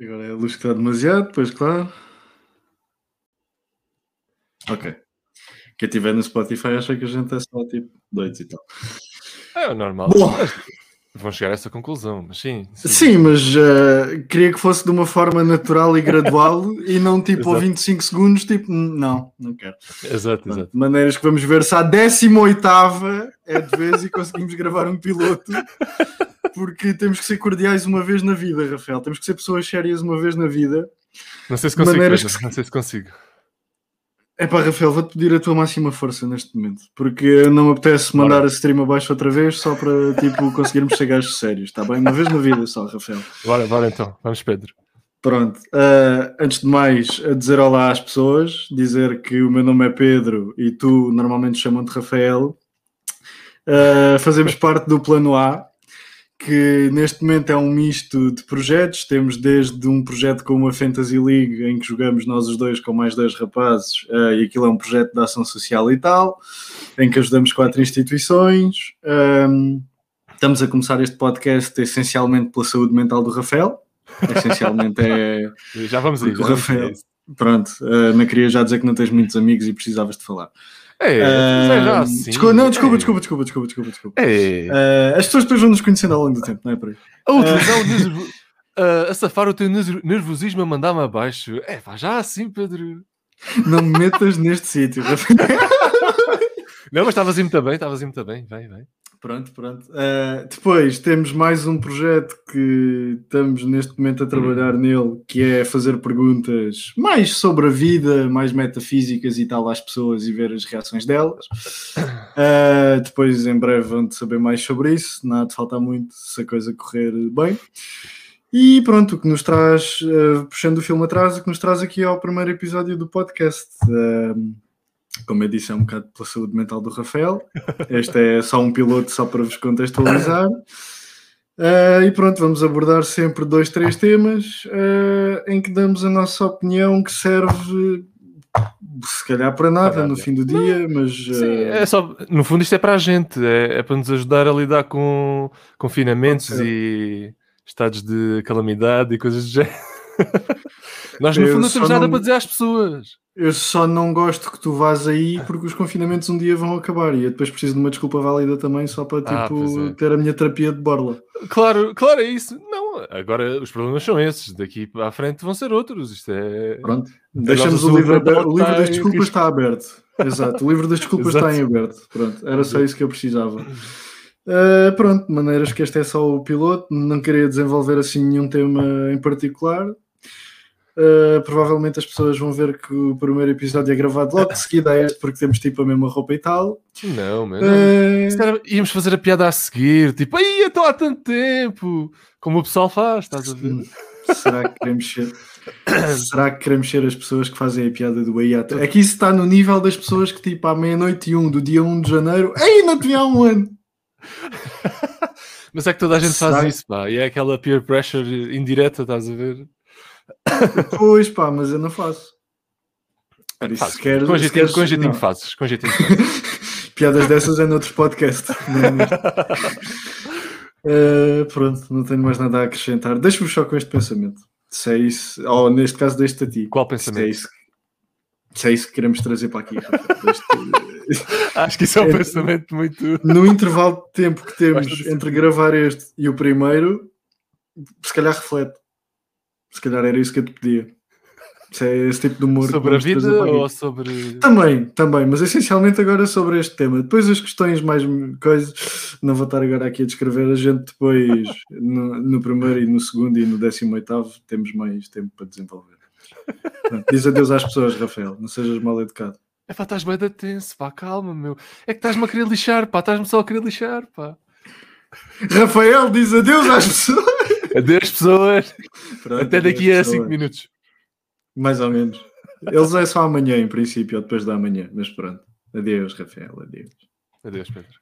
Agora é a luz que está demasiado, pois claro. Ok. Quem estiver no Spotify acha que a gente é só tipo doidos e tal. É normal. Bom. Vão chegar a essa conclusão, mas sim. Sim, mas uh, queria que fosse de uma forma natural e gradual e não tipo Exato. a 25 segundos, tipo, não, não quero. Exato, exato. De maneiras que vamos ver se a 18 é de vez e conseguimos gravar um piloto, porque temos que ser cordiais uma vez na vida, Rafael. Temos que ser pessoas sérias uma vez na vida. Não sei se consigo, Maneiras que- não sei se consigo. É pá, Rafael, vou-te pedir a tua máxima força neste momento, porque não me apetece mandar Bora. a stream abaixo outra vez só para tipo, conseguirmos ser gajos sérios, está bem? Uma vez na vida só, Rafael. Bora, bora então. Vamos, Pedro. Pronto, ah, antes de mais, a dizer olá às pessoas, dizer que o meu nome é Pedro e tu normalmente chamam-te Rafael. Ah, fazemos parte do Plano A, que neste momento é um misto de projetos. Temos desde um projeto como a Fantasy League, em que jogamos nós os dois com mais dois rapazes, ah, e aquilo é um projeto de ação social e tal, em que ajudamos quatro instituições. Ahm, estamos a começar este podcast essencialmente pela saúde mental do Rafael. Essencialmente é. Já vamos aí. O Rafael. Pronto, ah, não queria já dizer que não tens muitos amigos e precisavas de falar. É, Ah, assim. desculpa, não, desculpa, É. desculpa, desculpa, desculpa, desculpa, desculpa. É. Ah, as pessoas depois vão nos conhecendo ao longo do tempo, não é por aí? A utilizar o nervo... a- a safar o teu nervo- nervosismo a mandar-me abaixo. É, pá, já assim, Pedro. Não me metas neste sítio, Rafael. Não, mas estavas muito bem, estavas muito bem. Vai, vai. Pronto, pronto. Ah, depois temos mais um projeto que estamos neste momento a trabalhar nele, que é fazer perguntas mais sobre a vida, mais metafísicas e tal às pessoas e ver as reações delas. Ah, depois, em breve, vão saber mais sobre isso. Nada de faltar muito se a coisa correr bem. E pronto, o que nos traz, ah, puxando o filme atrás, o que nos traz aqui ao primeiro episódio do podcast. Ah, como eu disse, é um bocado pela saúde mental do Rafael. Este é só um piloto, só para vos contextualizar. Ah, e pronto, vamos abordar sempre dois, três temas ah, em que damos a nossa opinião que serve se calhar para nada Para no fim do dia, mas Sim, ah, é só, no fundo isto é para a gente, é, é para nos ajudar a lidar com confinamentos e estados de calamidade e coisas do género. Nós no Eu fundo não temos nada não- para dizer às pessoas. eu só não gosto que tu vás aí porque os confinamentos um dia vão acabar e eu depois preciso de uma desculpa válida também só para Ah, tipo, é. ter a minha terapia de borla. Claro, claro, é isso. Não, agora os problemas são esses. Daqui para a frente vão ser outros. Isto é. Pronto, deixamos o livro aberto. O livro das desculpas está aberto. Exato, o livro das desculpas está em aberto. Pronto, era só isso que eu precisava. Uh, pronto, de maneiras que este é só o piloto, não queria desenvolver assim nenhum tema em particular. Uh, provavelmente as pessoas vão ver que o primeiro episódio é gravado logo de seguida a este, porque temos tipo a mesma roupa e tal. Não, mas. Uh, era- íamos fazer a piada a seguir, tipo, aí estou há tanto tempo, como o pessoal faz, estás a ver? será que queremos ser? Será que queremos ser as pessoas que fazem a piada do aí É que isso está no nível das pessoas que tipo à meia-noite e um do dia 1 de janeiro, ei, não te vi há um ano. Mas é que toda a gente faz Será? isso, pá, e é aquela peer pressure indireta, estás a ver? Pois pá, mas eu não faço. Por isso, se queres- com se jeitinho, queres- com jeitinho não. fazes, com jeitinho fazes. Piadas dessas é noutro podcast. não é neste. Eh, pronto, não tenho mais nada a acrescentar. Deixa-me só com este pensamento. Se é isso, ou neste caso, deixo-te a ti. Qual Se é, pensamento? isso, se é isso que queremos trazer para aqui. Deixo-te- Acho que isso é um É- pensamento muito. no intervalo de tempo que temos entre gravar este e o primeiro, se calhar reflete. Se calhar era isso que eu te pedia. Se é esse tipo de humor. Sobre a vida ou sobre. Também, também, mas essencialmente agora sobre este tema. Depois as questões mais coisas, não vou estar agora aqui a descrever, a gente depois no, no primeiro e no segundo e no décimo oitavo temos mais tempo para desenvolver. Pronto, Diz adeus às pessoas, Rafael, não sejas mal educado. É pá, estás bem da tenso, pá, calma, meu. É que estás-me a querer lixar, pá, estás-me só a querer lixar, pá. Rafael diz adeus às pessoas. Adeus, pessoas. Pronto, Até daqui a pessoas. 5 minutos. Mais ou menos. Eles é só amanhã, em princípio, ou depois da manhã, mas pronto. Adeus, Rafael, adeus. Adeus, Pedro.